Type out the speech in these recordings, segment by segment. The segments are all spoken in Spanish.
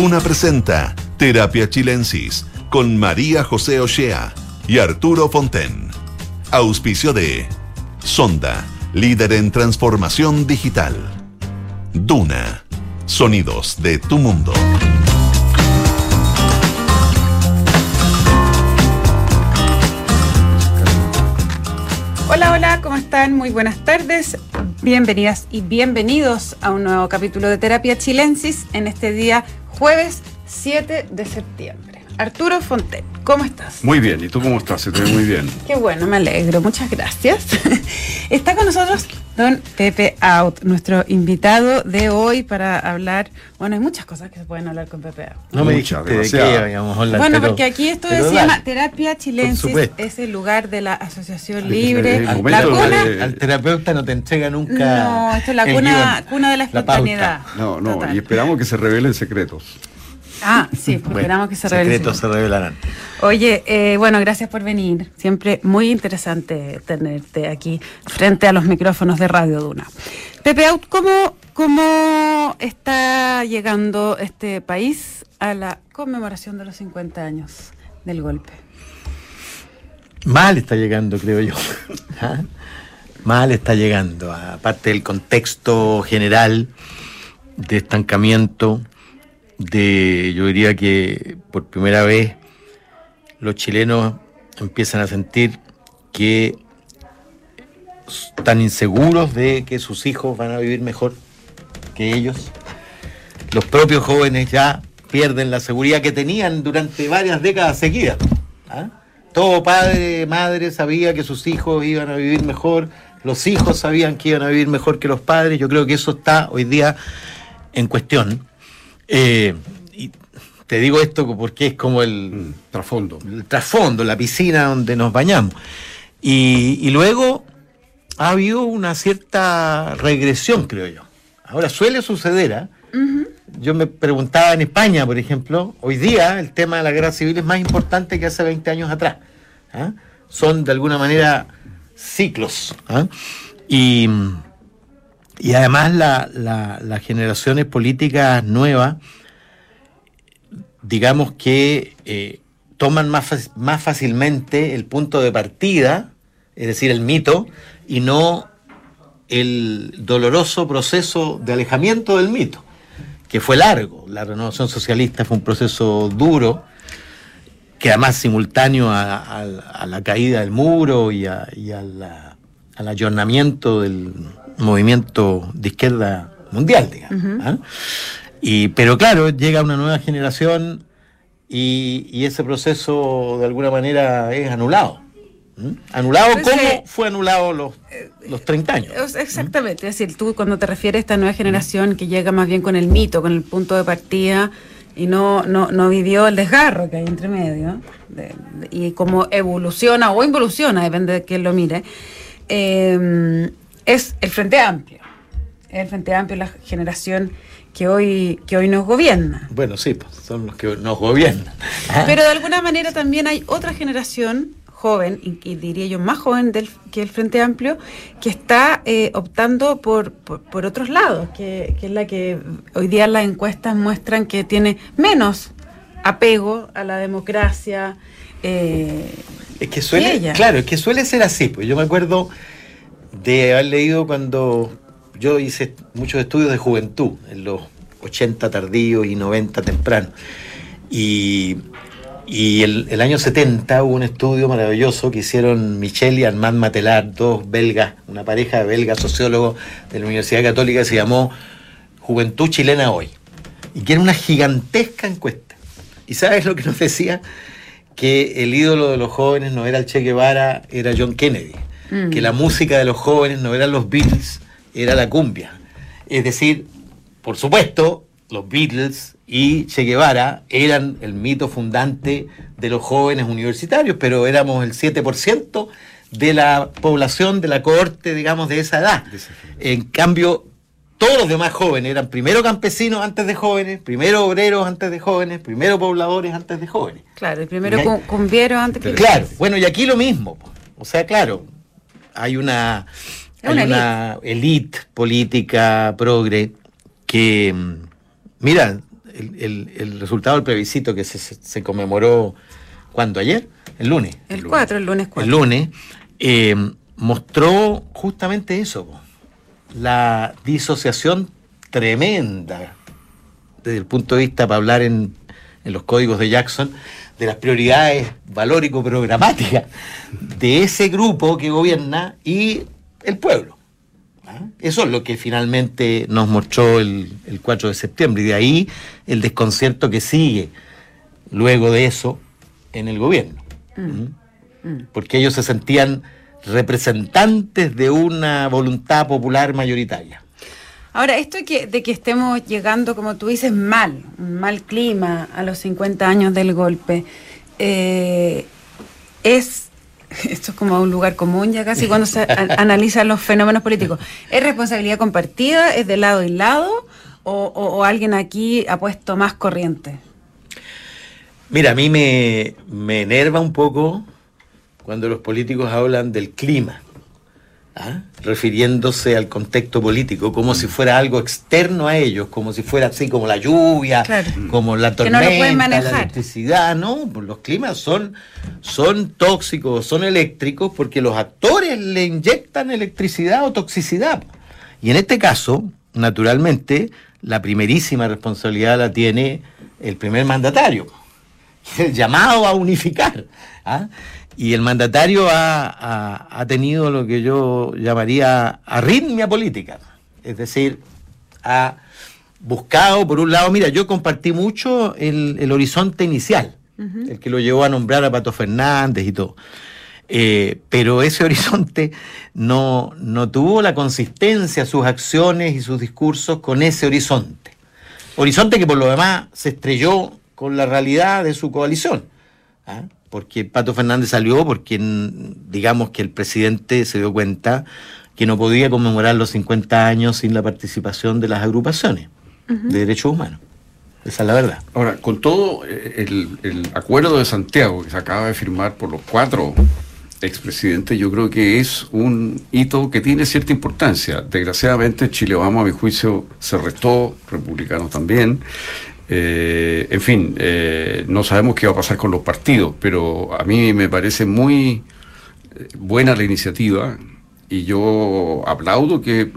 Duna presenta Terapia Chilensis con María José Ochea y Arturo Fonten. Auspicio de Sonda, líder en transformación digital. Duna, sonidos de tu mundo. Hola, hola, ¿cómo están? Muy buenas tardes. Bienvenidas y bienvenidos a un nuevo capítulo de Terapia Chilensis en este día jueves 7 de septiembre. Arturo Fonten, ¿cómo estás? Muy bien, ¿y tú cómo estás? Se te ve muy bien. Qué bueno, me alegro, muchas gracias. Está con nosotros don Pepe Out, nuestro invitado de hoy para hablar. Bueno, hay muchas cosas que se pueden hablar con Pepe Out. No me dijiste de qué a hablar. Bueno, porque aquí esto se llama Terapia Chilensis, es el lugar de la Asociación Libre. la cuna, al terapeuta no te entrega nunca. No, esto es la cuna, cuna de la espontaneidad. no, no, y esperamos que se revelen secretos. Ah, sí, esperamos que se revelen. Secretos se revelarán. Oye, eh, bueno, gracias por venir. Siempre muy interesante tenerte aquí frente a los micrófonos de Radio Duna. Pepe Out, ¿cómo, ¿cómo está llegando este país a la conmemoración de los 50 años del golpe? Mal está llegando, creo yo. ¿Ah? Mal está llegando, aparte del contexto general de estancamiento de, yo diría que por primera vez los chilenos empiezan a sentir que están inseguros de que sus hijos van a vivir mejor que ellos. Los propios jóvenes ya pierden la seguridad que tenían durante varias décadas seguidas. ¿ah? Todo padre, madre sabía que sus hijos iban a vivir mejor, los hijos sabían que iban a vivir mejor que los padres. Yo creo que eso está hoy día en cuestión. Eh, y te digo esto porque es como el mm, trasfondo. El trasfondo, la piscina donde nos bañamos. Y, luego ha habido una cierta regresión, creo yo. Ahora suele suceder. ¿ah? Yo me preguntaba en España, por ejemplo, hoy día el tema de la guerra civil es más importante que hace 20 años atrás. ¿ah? Son de alguna manera ciclos. ¿ah? Y y además las generaciones políticas nuevas, digamos que eh, toman más, más fácilmente el punto de partida, es decir, el mito, y no el doloroso proceso de alejamiento del mito, que fue largo. La renovación socialista fue un proceso duro, que además simultáneo a, la caída del muro y, al ayornamiento del movimiento de izquierda mundial, digamos. ¿ah? y, pero claro, llega una nueva generación y, ese proceso de alguna manera es anulado. ¿Anulado pues, cómo eh, fue anulado los, los 30 años? Exactamente, es decir, tú cuando te refieres a esta nueva generación que llega más bien con el mito, con el punto de partida y no, no, no vivió el desgarro que hay entre medio y cómo evoluciona o involuciona, depende de quién lo mire. Eh, es el Frente Amplio. El Frente Amplio la generación que hoy, que hoy nos gobierna. Bueno, sí, pues, son los que nos gobiernan. Pero de alguna manera también hay otra generación joven, y, diría yo más joven del, que el Frente Amplio, que está eh, optando por, por, otros lados, que, es la que hoy día las encuestas muestran que tiene menos apego a la democracia. Eh, es que suele, claro, es que suele ser así. Pues yo me acuerdo de haber leído cuando yo hice muchos estudios de juventud, en los 80 tardíos y 90 temprano. Y, el, año 70 hubo un estudio maravilloso que hicieron Michel y Armand Matelar, dos belgas, una pareja de belgas sociólogos de la Universidad Católica, que se llamó Juventud Chilena Hoy. Y que era una gigantesca encuesta. ¿Y sabes lo que nos decía? Que el ídolo de los jóvenes no era el Che Guevara, era John Kennedy. Mm. que la música de los jóvenes no eran los Beatles, era la cumbia. Es decir, por supuesto, los Beatles y Che Guevara eran el mito fundante de los jóvenes universitarios, pero éramos el 7% de la población de la cohorte, digamos, de esa edad. En cambio, todos los demás jóvenes eran primero campesinos antes de jóvenes, primero obreros antes de jóvenes, primero pobladores antes de jóvenes. Claro, el primero cumbieros antes de Claro, bueno, y aquí lo mismo. O sea, claro, hay una, elite. política progre que, mm, mira, el, resultado del plebiscito que se, conmemoró, ¿cuándo? ¿Ayer? El lunes. El, 4, el lunes 4. El lunes, eh, mostró justamente eso, la disociación tremenda desde el punto de vista, para hablar en, en los códigos de Jackson, de las prioridades valórico-programáticas de ese grupo que gobierna y el pueblo. ¿Ah? Eso es lo que finalmente nos mostró el, 4 de septiembre y de ahí el desconcierto que sigue luego de eso en el gobierno. Mm. ¿Mm? Mm. Porque ellos se sentían representantes de una voluntad popular mayoritaria. Ahora, esto de que, de que estemos llegando, como tú dices, mal, un mal clima a los 50 años del golpe, eh, es esto es como un lugar común ya casi cuando se analizan los fenómenos políticos. ¿Es responsabilidad compartida? ¿Es de lado y lado? ¿O, alguien aquí ha puesto más corriente? Mira, a mí me, me enerva un poco cuando los políticos hablan del clima. ¿Ah? refiriéndose al contexto político, como si fuera algo externo a ellos, como si fuera así como la lluvia, como la tormenta, la electricidad, no, pues los climas son, son tóxicos, son eléctricos porque los actores le inyectan electricidad o toxicidad. Y en este caso, naturalmente, la primerísima responsabilidad la tiene el primer mandatario, el llamado a unificar. ¿ah? Y el mandatario ha, tenido lo que yo llamaría arritmia política. Es decir, ha buscado, por un lado, mira, yo compartí mucho el, horizonte inicial, el que lo llevó a nombrar a Pato Fernández y todo. Eh, pero ese horizonte no, no tuvo la consistencia, sus acciones y sus discursos con ese horizonte. Horizonte que por lo demás se estrelló con la realidad de su coalición. ¿ah? Porque Pato Fernández salió porque digamos que el presidente se dio cuenta que no podía conmemorar los 50 años sin la participación de las agrupaciones de derechos humanos. Esa es la verdad. Ahora, con todo eh, el, acuerdo de Santiago que se acaba de firmar por los cuatro expresidentes, yo creo que es un hito que tiene cierta importancia. Desgraciadamente, Chile Vamos, a mi juicio, se restó, republicanos también. Eh, en fin, eh, no sabemos qué va a pasar con los partidos, pero a mí me parece muy eh, buena la iniciativa y yo aplaudo que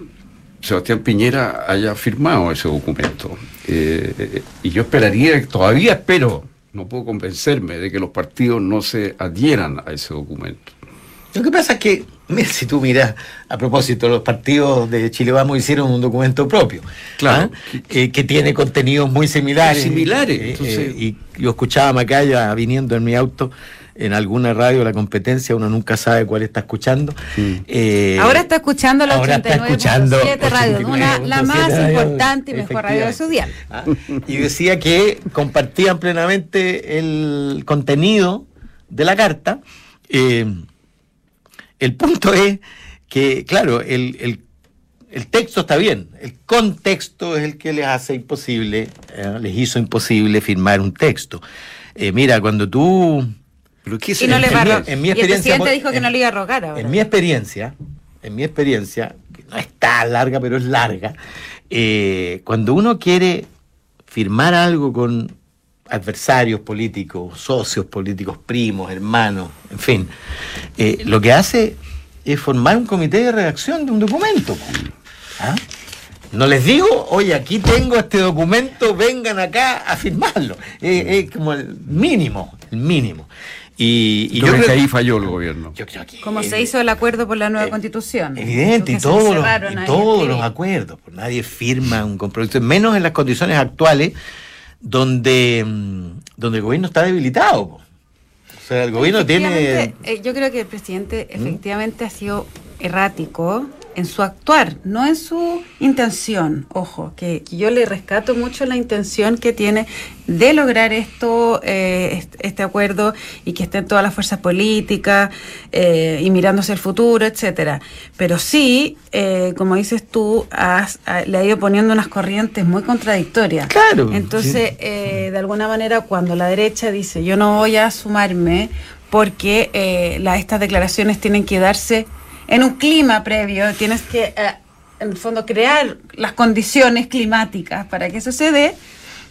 Sebastián Piñera haya firmado ese documento. y yo esperaría, todavía espero, no puedo convencerme de que los partidos no se adhieran a ese documento. Lo que pasa es que si tú miras, a propósito, los partidos de Chile Vamos hicieron un documento propio, claro, ¿ah? eh, que tiene contenidos muy similares. Similares. Eh, eh, y yo escuchaba a Macaya viniendo en mi auto en alguna radio la competencia, uno nunca sabe cuál está escuchando. ahora está escuchando la 89.7 radio, una, la más importante y mejor radio de su día. ¿Ah? Y decía que compartían plenamente el contenido de la carta. El punto es que, claro, el, texto está bien, el contexto es el que les hace imposible, eh, les hizo imposible firmar un texto. Eh, mira, cuando tú... Pero y no le en, mi experiencia, el presidente dijo que no le iba a rogar ahora. En mi experiencia, en mi experiencia, que no es tan larga, pero es larga, eh, cuando uno quiere firmar algo con adversarios políticos, socios políticos, primos, hermanos, en fin, eh, lo que hace es formar un comité de redacción de un documento. ¿Ah? No les digo, oye, aquí tengo este documento, vengan acá a firmarlo. Es, como el mínimo, el mínimo. Y, yo creo que ahí falló el gobierno. Como se hizo el acuerdo por la nueva eh, constitución. Evidente, y, todos los, y todos los acuerdos. Pues nadie firma un compromiso, menos en las condiciones actuales donde, mm, donde el gobierno está debilitado. O sea, el gobierno tiene... Eh, yo creo que el presidente ¿Mm? efectivamente ha sido errático en su actuar, no en su intención. Ojo, que, yo le rescato mucho la intención que tiene de lograr esto, eh, este acuerdo y que estén todas las fuerzas políticas eh, y mirándose el futuro, etcétera. Pero sí, eh, como dices tú, le ha ido poniendo unas corrientes muy contradictorias. Claro. Entonces, de alguna manera, cuando la derecha dice yo no voy a sumarme porque la, estas declaraciones tienen que darse en un clima previo, tienes que, eh, en el fondo, crear las condiciones climáticas para que eso se dé.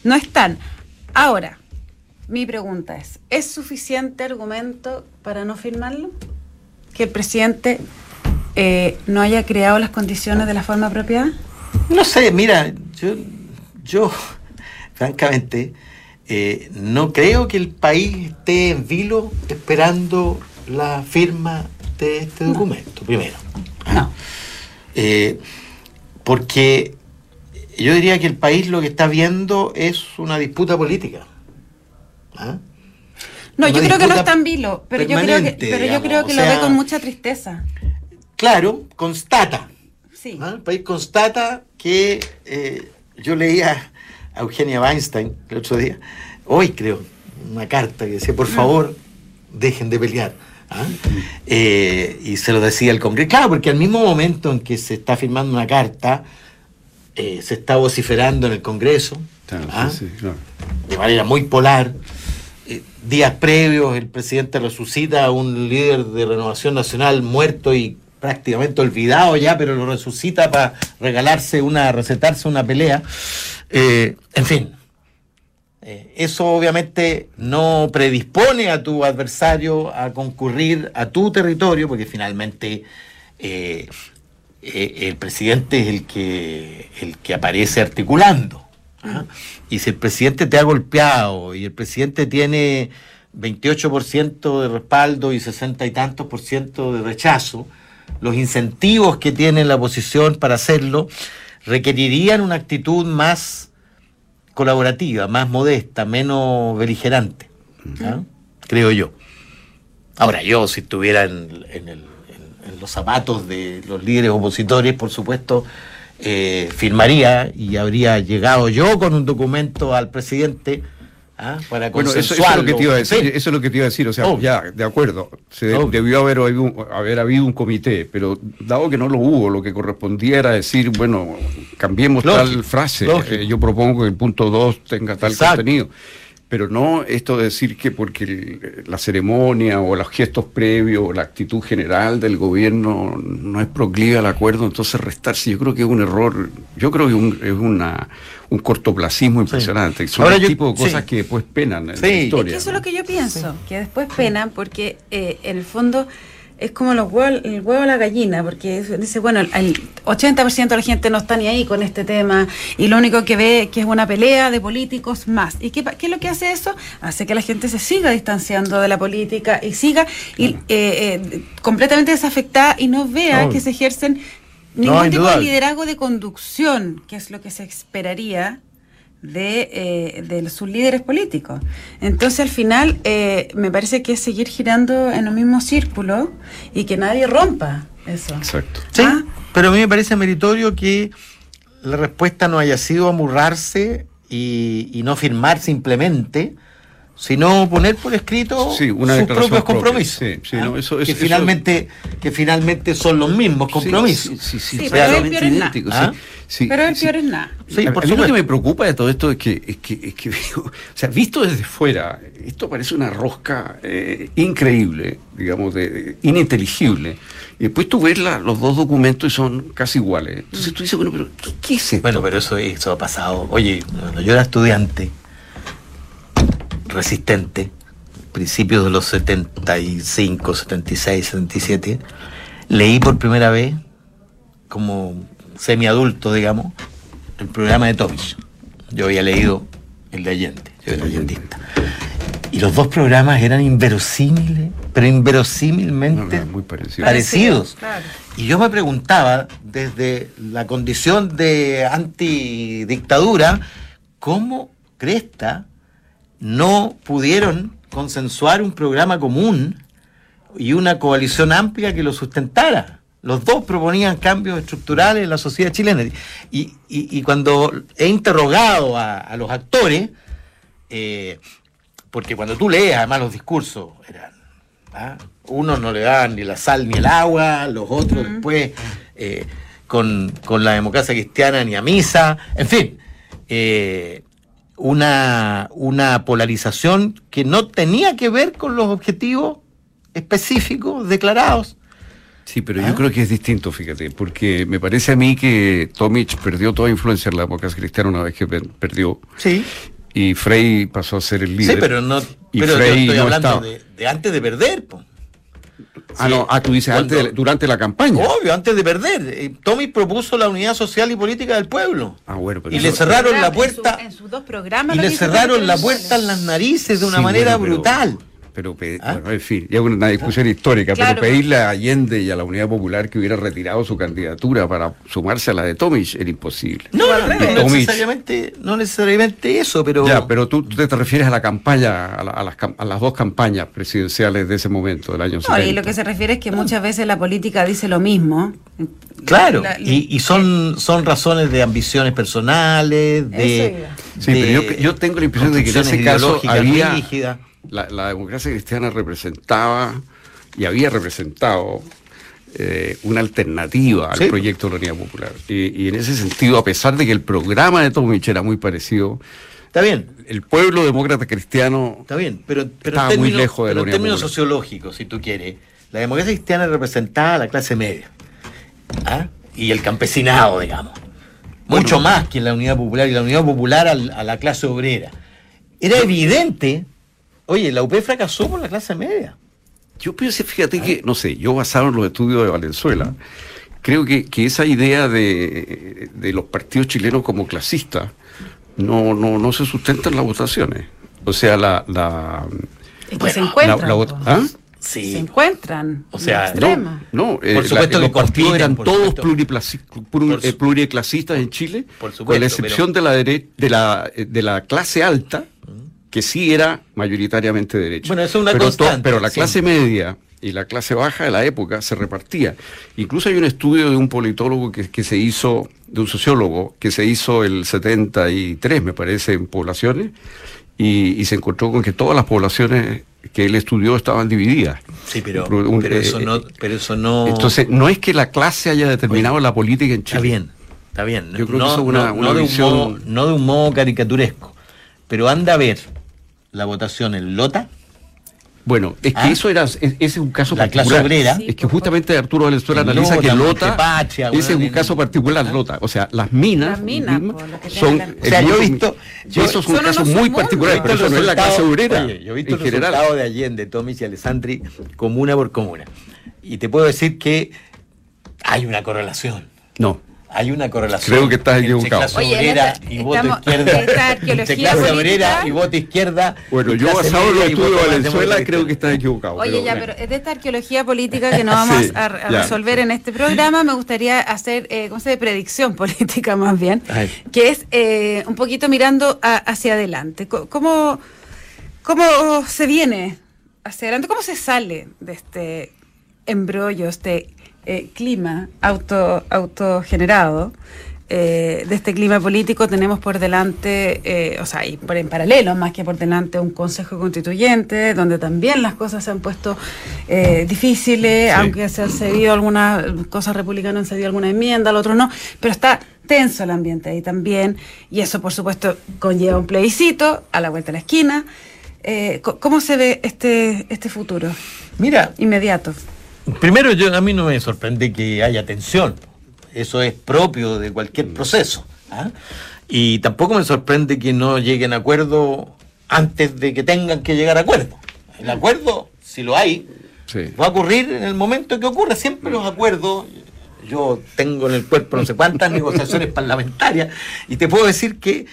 no están. Ahora, mi pregunta es, ¿es suficiente argumento para no firmarlo? Que el presidente eh, no haya creado las condiciones de la forma apropiada? No sé, mira, yo, yo francamente, eh, no creo que el país esté en vilo esperando la firma de este documento, primero. No. Eh, porque yo diría que el país lo que está viendo es una disputa política. ¿Ah? No, yo creo que no está en vilo, pero yo creo que, pero yo creo que lo ve con mucha tristeza. Claro, constata. Sí. ¿Ah? El país constata que eh, yo leía a Eugenia Weinstein el otro día, hoy creo, una carta que decía, por mm. favor, dejen de pelear. ¿Ah? Eh, y se lo decía el Congreso. Claro, porque al mismo momento en que se está firmando una carta, eh, se está vociferando en el Congreso, ¿ah? de manera muy polar. Eh, días previos, el presidente resucita a un líder de renovación nacional muerto y prácticamente olvidado ya, pero lo resucita para regalarse una, recetarse una pelea. en fin, eso obviamente no predispone a tu adversario a concurrir a tu territorio, porque finalmente eh, eh, el presidente es el que, el que aparece articulando. ¿ah? Y si el presidente te ha golpeado y el presidente tiene 28% de respaldo y 60 y tantos por ciento de rechazo, los incentivos que tiene la oposición para hacerlo requerirían una actitud más colaborativa, más modesta, menos beligerante, ¿ah? creo yo. Ahora, yo si estuviera en, los zapatos de los líderes opositores, por supuesto, eh, firmaría y habría llegado yo con un documento al presidente ¿Ah? Para bueno, eso, es lo que te iba a decir, eso es lo que te iba a decir, o sea, ya, de acuerdo, se debió haber, haber habido un comité, pero dado que no lo hubo, lo que correspondía era decir, bueno, cambiemos tal frase, eh, yo propongo que el punto 2 tenga tal contenido pero no esto de decir que porque la ceremonia o los gestos previos o la actitud general del gobierno no es proclive al acuerdo, entonces restarse, yo creo que es un error, yo creo que es una, un cortoplacismo impresionante. Son el tipo de cosas que después penan en la historia. eso es lo que yo pienso, que después penan porque eh, en el fondo es como los huevos, el huevo a la gallina, porque dice, bueno, el 80% de la gente no está ni ahí con este tema y lo único que ve que es una pelea de políticos más. ¿Y qué, qué es lo que hace eso? Hace que la gente se siga distanciando de la política y siga y, eh, eh, completamente desafectada y no vea que se ejercen ningún tipo de liderazgo de conducción, que es lo que se esperaría de, eh, de sus líderes políticos. Entonces, al final, eh, me parece que es seguir girando en el mismo círculo y que nadie rompa eso. Exacto. Sí, ¿Ah? pero a mí me parece meritorio que la respuesta no haya sido amurrarse y, y no firmar simplemente, sino poner por escrito sus propios compromisos. ¿ah? que, finalmente, que finalmente son los mismos compromisos. Sí, sí, pero el peor es nada. ¿Ah? pero el peor es nada. a, mí lo que me preocupa de todo esto es que, es que, es que o sea, visto desde fuera, esto parece una rosca eh, increíble, digamos, de, ininteligible. Y después tú ves los dos documentos y son casi iguales. Entonces tú dices, bueno, pero ¿qué, es esto? Bueno, pero eso, eso ha pasado. Oye, cuando yo era estudiante, resistente, principios de los 75, 76, 77, leí por primera vez, como semiadulto, digamos, el programa de Tomich. Yo había leído el de Allende, yo era allendista. Y los dos programas eran inverosímiles, pero inverosímilmente muy parecidos. Y yo me preguntaba, desde la condición de antidictadura, ¿cómo Cresta no pudieron consensuar un programa común y una coalición amplia que lo sustentara. Los dos proponían cambios estructurales en la sociedad chilena. Y, cuando he interrogado a, los actores, eh, porque cuando tú lees además los discursos, eran, ¿ah? unos no le daban ni la sal ni el agua, los otros después eh, con, la democracia cristiana ni a misa, en fin. Eh, una, una polarización que no tenía que ver con los objetivos específicos declarados. Sí, pero yo ¿Ah? creo que es distinto, fíjate, porque me parece a mí que Tomic perdió toda influencia en la democracia cristiana una vez que perdió. Sí. Y Frey pasó a ser el líder. Sí, pero no. Y pero Frey estoy hablando de, antes de perder, Ah, no, ah, tú dices antes durante la campaña. Obvio, antes de perder. Eh, Tomic propuso la unidad social y política del pueblo. Ah, bueno, y le cerraron la puerta. En, sus dos programas. Y le cerraron la puerta en las narices de una manera brutal pero ¿Ah? en fin, ya una discusión histórica, pero pedirle a Allende y a la Unidad Popular que hubiera retirado su candidatura para sumarse a la de Tomic era imposible. No, no, necesariamente, no necesariamente eso, pero... Ya, pero tú, te, refieres a la campaña, a, las, dos campañas presidenciales de ese momento, del año no, Y lo que se refiere es que muchas veces la política dice lo mismo. Claro, y, son, son razones de ambiciones personales, de... Sí, pero yo, yo, tengo la impresión de que en ese caso había la, democracia cristiana representaba y había representado eh, una alternativa al proyecto de la Unidad Popular. Y, en ese sentido, a pesar de que el programa de Tomich era muy parecido, Está bien. El pueblo demócrata cristiano está bien, pero, estaba muy lejos de la Unidad En términos sociológicos, si tú quieres, la democracia cristiana representaba a la clase media ¿ah? y el campesinado, digamos. Mucho más que la Unidad Popular y la Unidad Popular a la clase obrera. Era evidente Oye, la UP fracasó por la clase media. Yo pienso, fíjate que, no sé, yo basado en los estudios de Valenzuela, creo que, esa idea de, los partidos chilenos como clasistas no, no, no se sustenta en las votaciones. O sea, la... la es que se encuentran. ¿ah? Sí. Se encuentran. O sea, no, no eh, por supuesto que los partidos eran todos eh, pluriclasistas en Chile, con la excepción de la de la de la clase alta que sí era mayoritariamente derecha. Bueno, eso es una pero constante. pero la clase media y la clase baja de la época se repartía. Incluso hay un estudio de un politólogo que, que se hizo, de un sociólogo, que se hizo el 73, me parece, en poblaciones, y, se encontró con que todas las poblaciones que él estudió estaban divididas. Sí, pero, pero, eso, eh, no, pero eso no... Entonces, no es que la clase haya determinado la política en Chile. Está bien, está bien. Yo creo que eso es una, una visión... no de un modo caricaturesco, pero anda a ver la votación en Lota. Bueno, es que ¿Ah? eso era, ese es un caso la particular. Clase obrera. es que justamente Arturo Valenzuela analiza que Lota, ese es un caso particular, ¿Ah? Lota. O sea, las minas, las minas son, o sea, yo he visto, yo, esos son casos muy particulares, pero eso no es la clase obrera. yo he visto el general. resultado de Allende, Tomis y Alessandri, comuna por comuna. Y te puedo decir que hay una correlación. No hay una correlación. Creo que estás equivocado. Clase obrera y voto izquierda. Entre clase obrera y voto izquierda. Bueno, yo basado en los estudios de Venezuela creo que estás equivocado. Oye, ya, pero es de esta arqueología política que no vamos a, resolver en este programa. Me gustaría hacer, eh, ¿cómo se dice? Predicción política más bien, que es eh, un poquito mirando hacia adelante. ¿Cómo, ¿Cómo se viene hacia adelante? ¿Cómo se sale de este embrollo, este eh, clima auto, autogenerado, eh, de este clima político tenemos por delante, eh, o sea, y por en paralelo, más que por delante, un Consejo Constituyente, donde también las cosas se han puesto difíciles, aunque se han cedido algunas cosas republicanas, han cedido alguna enmienda, al otro no, pero está tenso el ambiente ahí también, y eso, por supuesto, conlleva un plebiscito a la vuelta de la esquina. ¿Cómo se ve este, este futuro? Mira, inmediato. Primero, yo, a mí no me sorprende que haya tensión. Eso es propio de cualquier mm. proceso. ¿ah? Y tampoco me sorprende que no lleguen a acuerdo antes de que tengan que llegar a acuerdo. El acuerdo, si lo hay, va a ocurrir en el momento que ocurra. Siempre los acuerdos, yo tengo en el cuerpo no sé cuántas negociaciones parlamentarias y te puedo decir que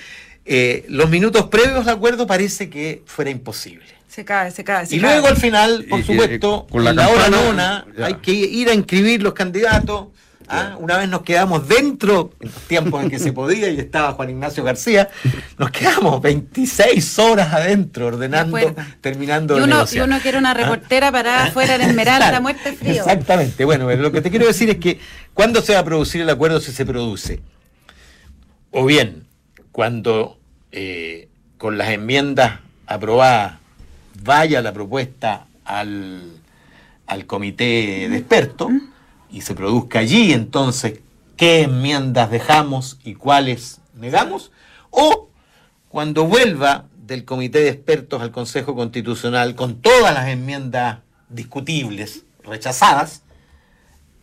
eh, los minutos previos al acuerdo parece que fuera imposible. Se cae, se cae. y luego al final, por supuesto, con la, hora nona, hay que ir a inscribir los candidatos. ¿ah? Una vez nos quedamos dentro, en los tiempos en que se podía, y estaba Juan Ignacio García, nos quedamos 26 horas adentro ordenando, terminando y uno, y uno quiere una ¿Ah? reportera para afuera de Esmeralda, muerte frío. Exactamente. Bueno, lo que te quiero decir es que, ¿cuándo se va a producir el acuerdo si se produce? O bien, cuando eh, con las enmiendas aprobadas vaya la propuesta al, al comité de expertos y se produzca allí entonces qué enmiendas dejamos y cuáles negamos, o cuando vuelva del comité de expertos al Consejo Constitucional con todas las enmiendas discutibles, rechazadas,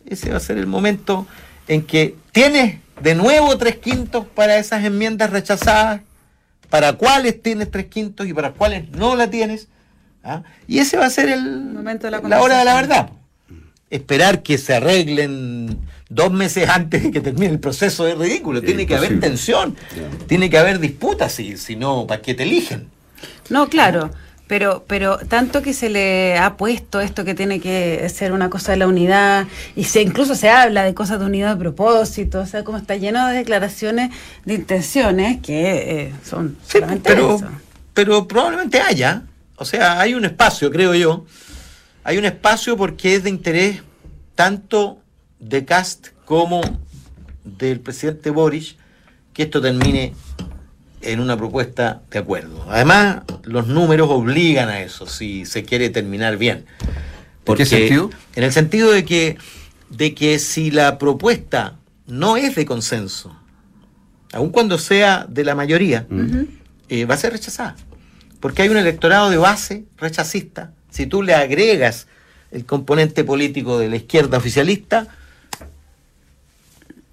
ese va a ser el momento en que tienes de nuevo tres quintos para esas enmiendas rechazadas, para cuáles tienes tres quintos y para cuáles no la tienes. ¿Ah? Y ese va a ser el momento de la, la hora de la verdad. Esperar que se arreglen dos meses antes de que termine el proceso es ridículo. tiene que haber tensión, tiene que haber disputas, si, si no, ¿para qué te eligen? No, claro. Pero, pero tanto que se le ha puesto esto que tiene que ser una cosa de la unidad, y se incluso se habla de cosas de unidad de propósito, o sea, como está lleno de declaraciones de intenciones que eh, son pero, pero probablemente haya, o sea, hay un espacio, creo yo, hay un espacio porque es de interés tanto de Cast como del presidente Boris que esto termine en una propuesta de acuerdo. Además, los números obligan a eso, si se quiere terminar bien. ¿Por qué sentido? En el sentido de que, de que si la propuesta no es de consenso, aun cuando sea de la mayoría, eh, va a ser rechazada. Porque hay un electorado de base rechazista. Si tú le agregas el componente político de la izquierda oficialista,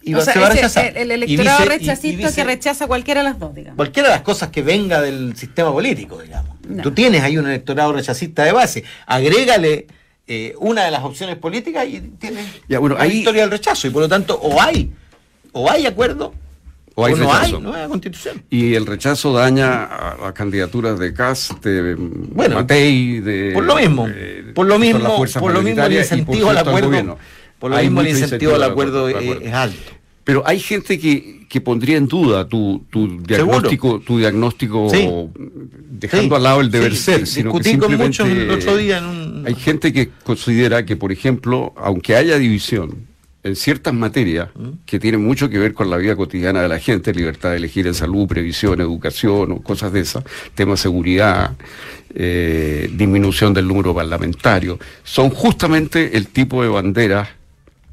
y se va a rechazar. El, electorado rechazista que rechaza cualquiera de las dos, digamos. Cualquiera de las cosas que venga del sistema político, digamos. Tú tienes ahí un electorado rechazista de base. Agrégale eh, una de las opciones políticas y tienes ya, bueno, la historia del rechazo. Y por lo tanto, o hay, o hay acuerdo, o, hay no hay nueva constitución. Y el rechazo daña a las candidaturas de Cast, de bueno, Matei, de. Por lo mismo. por lo mismo, por lo mismo el incentivo al acuerdo. Por lo mismo el incentivo al acuerdo, es, alto. Pero hay gente que, que pondría en duda tu, tu diagnóstico, tu diagnóstico dejando al lado el deber ser, sino que simplemente el otro día en un... hay gente que considera que, por ejemplo, aunque haya división en ciertas materias ¿Mm? que tienen mucho que ver con la vida cotidiana de la gente, libertad de elegir en salud, previsión, educación o cosas de esas, temas de seguridad, eh, disminución del número parlamentario, son justamente el tipo de banderas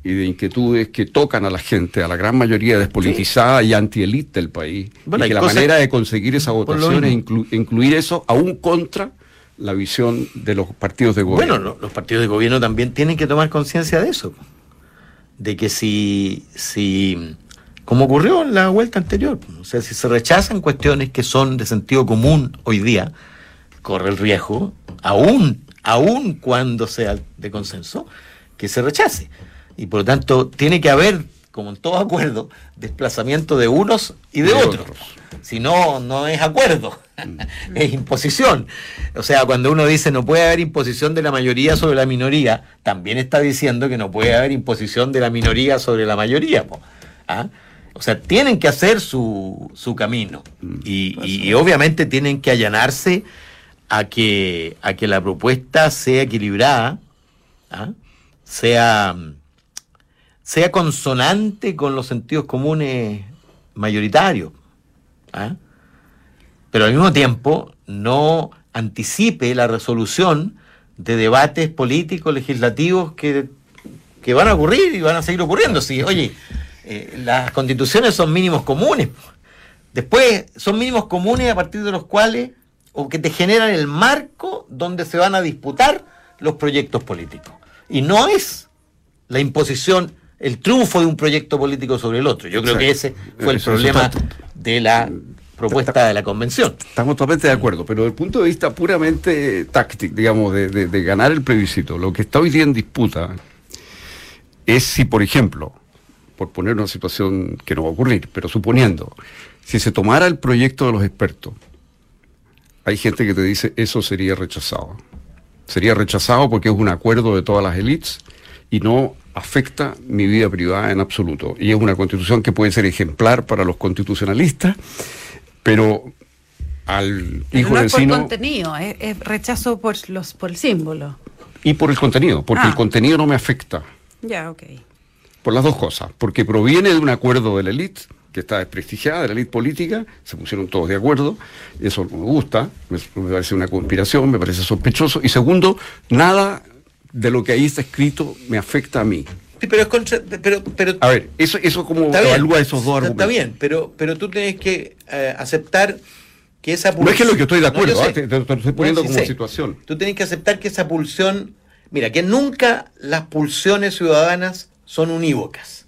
y de inquietudes que tocan a la gente, a la gran mayoría despolitizada y anti-elite del país. y que la manera de conseguir esa votación es incluir eso aún contra la visión de los partidos de gobierno. Bueno, los partidos de gobierno también tienen que tomar conciencia de eso. De que si, si, como ocurrió en la vuelta anterior, o sea, si se rechazan cuestiones que son de sentido común hoy día, corre el riesgo, aún, aún cuando sea de consenso, que se rechace. Y por lo tanto, tiene que haber, como en todo acuerdo, desplazamiento de unos y de, otros. Si no, no es acuerdo. es imposición. O sea, cuando uno dice no puede haber imposición de la mayoría sobre la minoría, también está diciendo que no puede haber imposición de la minoría sobre la mayoría. ¿Ah? O sea, tienen que hacer su, su camino mm. y, y, obviamente tienen que allanarse a que, a que la propuesta sea equilibrada, ¿ah? sea sea consonante con los sentidos comunes mayoritarios, ¿ah? Pero al mismo tiempo no anticipe la resolución de debates políticos, legislativos que, van a ocurrir y van a seguir ocurriendo. Sí, oye, eh, las constituciones son mínimos comunes. Después son mínimos comunes a partir de los cuales, o que te generan el marco donde se van a disputar los proyectos políticos. Y no es la imposición el triunfo de un proyecto político sobre el otro. Yo creo que ese fue el problema de la propuesta de la convención. Estamos totalmente de acuerdo, pero desde el punto de vista puramente táctico, digamos, de, ganar el plebiscito, lo que está hoy día en disputa es si, por ejemplo, por poner una situación que no va a ocurrir, pero suponiendo, si se tomara el proyecto de los expertos, hay gente que te dice eso sería rechazado. Sería rechazado porque es un acuerdo de todas las élites y no afecta mi vida privada en absoluto. Y es una constitución que puede ser ejemplar para los constitucionalistas, pero al hijo no es por contenido, es, rechazo por, los, por el símbolo. Y por el contenido, porque el ah. contenido no me afecta. Ya, ok. Por las dos cosas, porque proviene de un acuerdo de la élite, que está desprestigiada, de la élite política, se pusieron todos de acuerdo, eso no me gusta, me parece una conspiración, me parece sospechoso, y segundo, nada de lo que ahí está escrito me afecta a mí. Sí, pero es contra, pero, pero, a ver, eso, eso como evalúa esos dos argumentos. Está bien, pero, pero tú tienes que eh, aceptar que esa pulsión. No es que lo que estoy de acuerdo, ¿ah? te, estoy poniendo como situación. Tú tienes que aceptar que esa pulsión. Mira, que nunca las pulsiones ciudadanas son unívocas.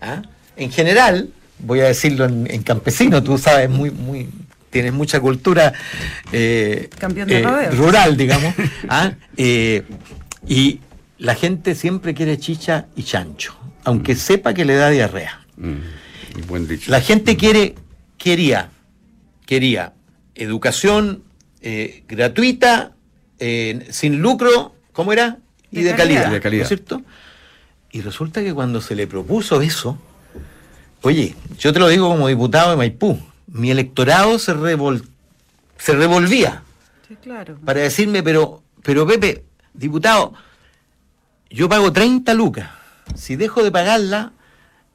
¿Ah? En general, voy a decirlo en, campesino, tú sabes, muy, muy, tienes mucha cultura eh, eh, rural, digamos. ¿ah? Eh, y la gente siempre quiere chicha y chancho, aunque sepa que le da diarrea. Mm, buen dicho. La gente quiere, quería, quería educación gratuita, sin lucro, ¿cómo era? Y de, calidad, de calidad. ¿no es cierto? Y resulta que cuando se le propuso eso, oye, yo te lo digo como diputado de Maipú, mi electorado se, se revolvía sí, claro. para decirme, pero, pero Pepe, diputado, yo pago 30 lucas. Si dejo de pagarla,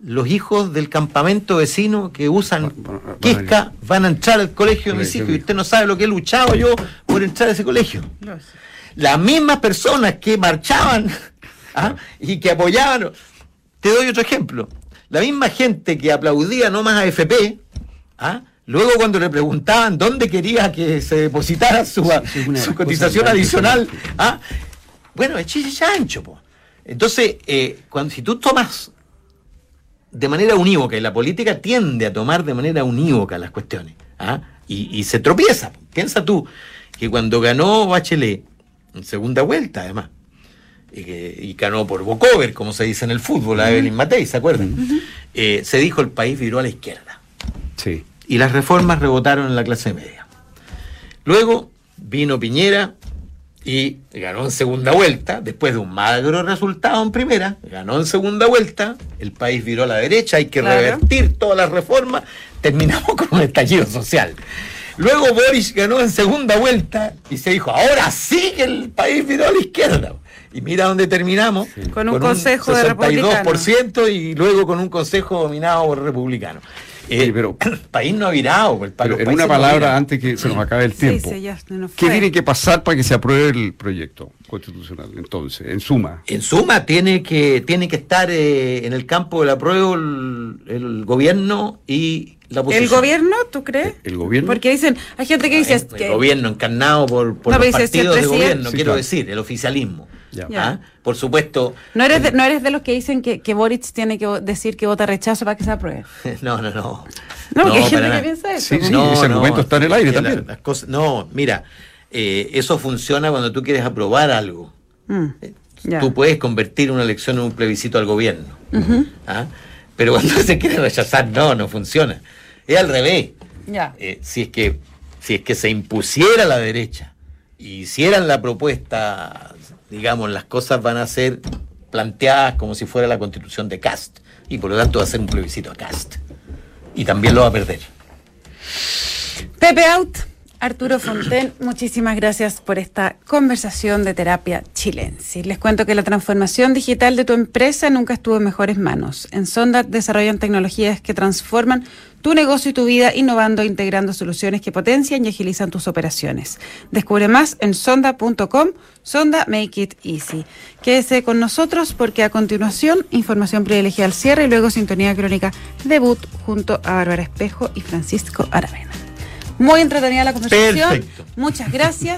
los hijos del campamento vecino que usan Quisca van a entrar al colegio de mis hijos y usted no sabe lo que he luchado yo por entrar a ese colegio. Las mismas personas que marchaban ¿ah? y que apoyaban. Te doy otro ejemplo. La misma gente que aplaudía no más a FP, ¿ah? luego cuando le preguntaban dónde quería que se depositara su, cotización adicional, ¿ah? bueno, es chiste ancho. Entonces, eh, cuando, si tú tomas de manera unívoca, y la política tiende a tomar de manera unívoca las cuestiones, y, y, se tropieza. Piensa tú que cuando ganó Bachelet, en segunda vuelta además, y, ganó por Bocover, como se dice en el fútbol, a Evelyn Matei, ¿se acuerdan? Eh, se dijo el país viró a la izquierda. Sí. Y las reformas rebotaron en la clase media. Luego vino Piñera y ganó en segunda vuelta, después de un magro resultado en primera, ganó en segunda vuelta, el país viró a la derecha, hay que revertir todas las reformas, terminamos con un estallido social. Luego Boris ganó en segunda vuelta y se dijo, ahora sí que el país viró a la izquierda. Y mira dónde terminamos. Con un consejo de republicanos. y luego con un consejo dominado por republicanos. Eh, pero el país no ha virado. El, pero en una palabra, antes que se nos acabe el tiempo, ¿qué tiene que pasar para que se apruebe el proyecto constitucional? Entonces, en suma. En suma, tiene que, tiene que estar eh, en el campo del apruebo el, gobierno y la oposición. ¿El gobierno, tú crees? ¿El gobierno? Porque dicen, hay gente que dice... El, que... gobierno encarnado por, por los partidos de gobierno, quiero decir, el oficialismo. ¿Ah? Por supuesto. ¿No eres, de, ¿No eres de los que dicen que, que Boric tiene que decir que vota rechazo para que se apruebe? no, no, no. No, porque hay gente que piensa eso. Sí, no, ese argumento está en el aire también. las cosas, no, mira, eh, eso funciona cuando tú quieres aprobar algo. Mm, eh, tú puedes convertir una elección en un plebiscito al gobierno. ¿Ah? Pero cuando se quiere rechazar, no, no funciona. Es al revés. Eh, si, es que, si es que se impusiera la derecha y hicieran la propuesta digamos, las cosas van a ser planteadas como si fuera la constitución de Cast. Y por lo tanto va a ser un plebiscito a Cast. Y también lo va a perder. Pepe Out, Arturo Fonten, muchísimas gracias por esta conversación de terapia chilense. Les cuento que la transformación digital de tu empresa nunca estuvo en mejores manos. En Sonda desarrollan tecnologías que transforman tu negocio y tu vida innovando e integrando soluciones que potencian y agilizan tus operaciones. Descubre más en sonda.com, Sonda Make It Easy. Quédese con nosotros porque a continuación información privilegiada al cierre y luego sintonía crónica debut junto a Bárbara Espejo y Francisco Aravena. Muy entretenida la conversación. Muchas gracias.